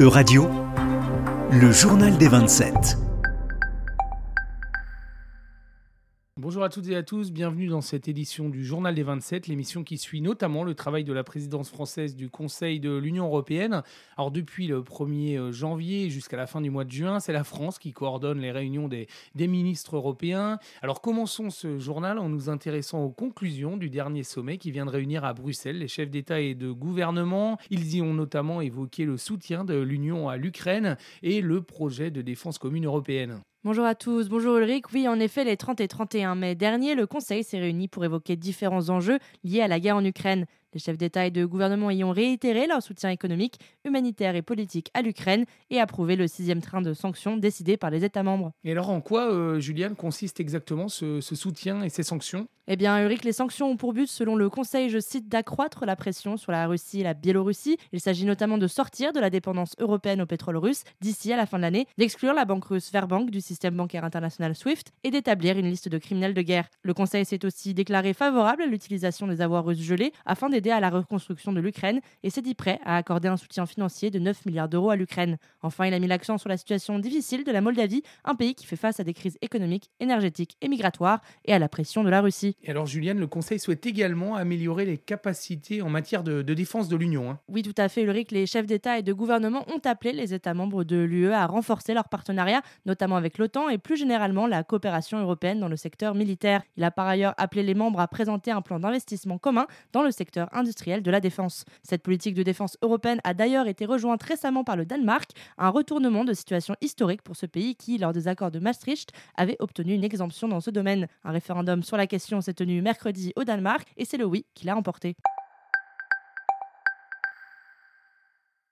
E-Radio, le journal des 27. Bonjour à toutes et à tous, bienvenue dans cette édition du Journal des 27, l'émission qui suit notamment le travail de la présidence française du Conseil de l'Union européenne. Alors depuis le 1er janvier jusqu'à la fin du mois de juin, c'est la France qui coordonne les réunions des, des ministres européens. Alors commençons ce journal en nous intéressant aux conclusions du dernier sommet qui vient de réunir à Bruxelles les chefs d'État et de gouvernement. Ils y ont notamment évoqué le soutien de l'Union à l'Ukraine et le projet de défense commune européenne. Bonjour à tous, bonjour Ulrich. Oui, en effet, les 30 et 31 mai dernier, le Conseil s'est réuni pour évoquer différents enjeux liés à la guerre en Ukraine. Les chefs d'État et de gouvernement y ont réitéré leur soutien économique, humanitaire et politique à l'Ukraine et approuvé le sixième train de sanctions décidé par les États membres. Et alors en quoi, euh, Juliane, consiste exactement ce, ce soutien et ces sanctions? Eh bien, Ulrich, les sanctions ont pour but, selon le Conseil, je cite, d'accroître la pression sur la Russie et la Biélorussie. Il s'agit notamment de sortir de la dépendance européenne au pétrole russe d'ici à la fin de l'année, d'exclure la banque russe Verbank du système bancaire international SWIFT et d'établir une liste de criminels de guerre. Le Conseil s'est aussi déclaré favorable à l'utilisation des avoirs russes gelés afin d'aider à la reconstruction de l'Ukraine et s'est dit prêt à accorder un soutien financier de 9 milliards d'euros à l'Ukraine. Enfin, il a mis l'accent sur la situation difficile de la Moldavie, un pays qui fait face à des crises économiques, énergétiques et migratoires et à la pression de la Russie. Et alors, Juliane, le Conseil souhaite également améliorer les capacités en matière de, de défense de l'Union. Hein. Oui, tout à fait, Ulrich. Les chefs d'État et de gouvernement ont appelé les États membres de l'UE à renforcer leur partenariat, notamment avec l'OTAN et plus généralement la coopération européenne dans le secteur militaire. Il a par ailleurs appelé les membres à présenter un plan d'investissement commun dans le secteur industriel de la défense. Cette politique de défense européenne a d'ailleurs été rejointe récemment par le Danemark, un retournement de situation historique pour ce pays qui, lors des accords de Maastricht, avait obtenu une exemption dans ce domaine. Un référendum sur la question s'est tenu mercredi au Danemark et c'est le oui qui l'a emporté.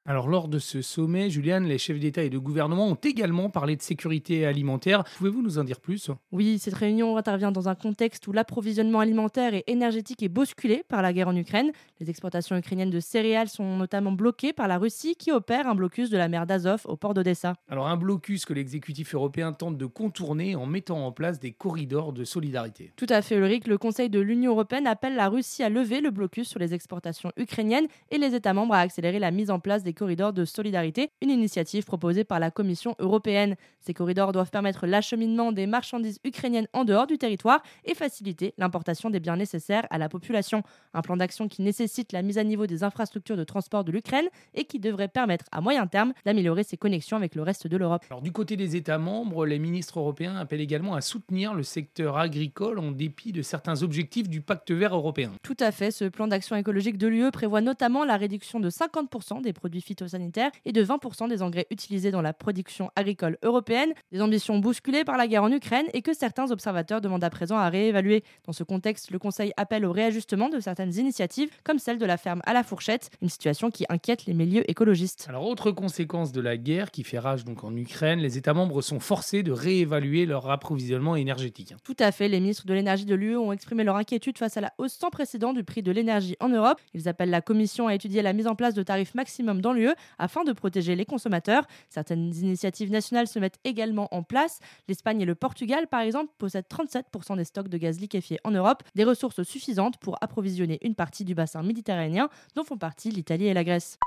Alors lors de ce sommet, Juliane, les chefs d'État et de gouvernement ont également parlé de sécurité alimentaire. Pouvez-vous nous en dire plus? Oui, cette réunion intervient dans un contexte où l'approvisionnement alimentaire et énergétique est bousculé par la guerre en Ukraine. Les exportations ukrainiennes de céréales sont notamment bloquées par la Russie qui opère un blocus de la mer d'Azov au port d'Odessa. Alors un blocus que l'exécutif européen tente de contourner en mettant en place des corridors de solidarité. Tout à fait, Ulrich. Le Conseil de l'Union européenne appelle la Russie à lever le blocus sur les exportations ukrainiennes et les États membres à accélérer la mise en place des corridors de solidarité, une initiative proposée par la Commission européenne. Ces corridors doivent permettre l'acheminement des marchandises ukrainiennes en dehors du territoire et faciliter l'importation des biens nécessaires à la population. Un plan d'action qui nécessite la mise à niveau des infrastructures de transport de l'Ukraine et qui devrait permettre à moyen terme d'améliorer ses connexions avec le reste de l'Europe. Alors du côté des États membres, les ministres européens appellent également à soutenir le secteur agricole en dépit de certains objectifs du pacte vert européen. Tout à fait, ce plan d'action écologique de l'UE prévoit notamment la réduction de 50% des produits phytosanitaires et de 20% des engrais utilisés dans la production agricole européenne, des ambitions bousculées par la guerre en Ukraine et que certains observateurs demandent à présent à réévaluer. Dans ce contexte, le Conseil appelle au réajustement de certaines initiatives, comme celle de la ferme à la fourchette, une situation qui inquiète les milieux écologistes. Alors, autre conséquence de la guerre qui fait rage donc en Ukraine, les États membres sont forcés de réévaluer leur approvisionnement énergétique. Tout à fait, les ministres de l'énergie de l'UE ont exprimé leur inquiétude face à la hausse sans précédent du prix de l'énergie en Europe. Ils appellent la Commission à étudier la mise en place de tarifs maximum dans l'UE afin de protéger les consommateurs. Certaines initiatives nationales se mettent également en place. L'Espagne et le Portugal, par exemple, possèdent 37% des stocks de gaz liquéfié en Europe, des ressources suffisantes pour approvisionner une partie du bassin méditerranéen dont font partie l'Italie et la Grèce.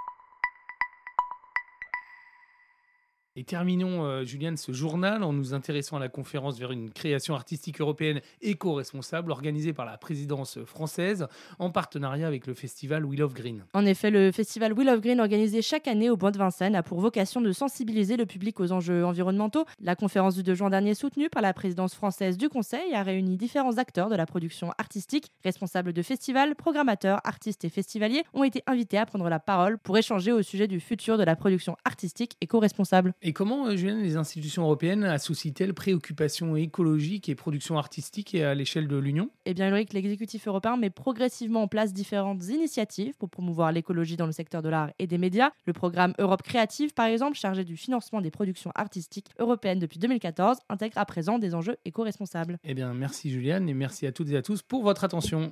Et terminons, euh, Juliane, ce journal en nous intéressant à la conférence vers une création artistique européenne éco-responsable organisée par la présidence française en partenariat avec le festival Wheel of Green. En effet, le festival Wheel of Green organisé chaque année au Bois de Vincennes a pour vocation de sensibiliser le public aux enjeux environnementaux. La conférence du 2 juin dernier soutenue par la présidence française du Conseil a réuni différents acteurs de la production artistique, responsables de festivals, programmateurs, artistes et festivaliers ont été invités à prendre la parole pour échanger au sujet du futur de la production artistique éco-responsable. Et comment, euh, Julien, les institutions européennes associent-elles préoccupations écologiques et production artistique à l'échelle de l'Union? Eh bien, Ulrich, l'exécutif européen met progressivement en place différentes initiatives pour promouvoir l'écologie dans le secteur de l'art et des médias. Le programme Europe Créative, par exemple, chargé du financement des productions artistiques européennes depuis 2014, intègre à présent des enjeux éco-responsables. Eh bien, merci Juliane et merci à toutes et à tous pour votre attention.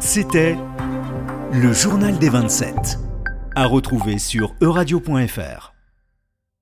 C'était le journal des 27, à retrouver sur euradio.fr.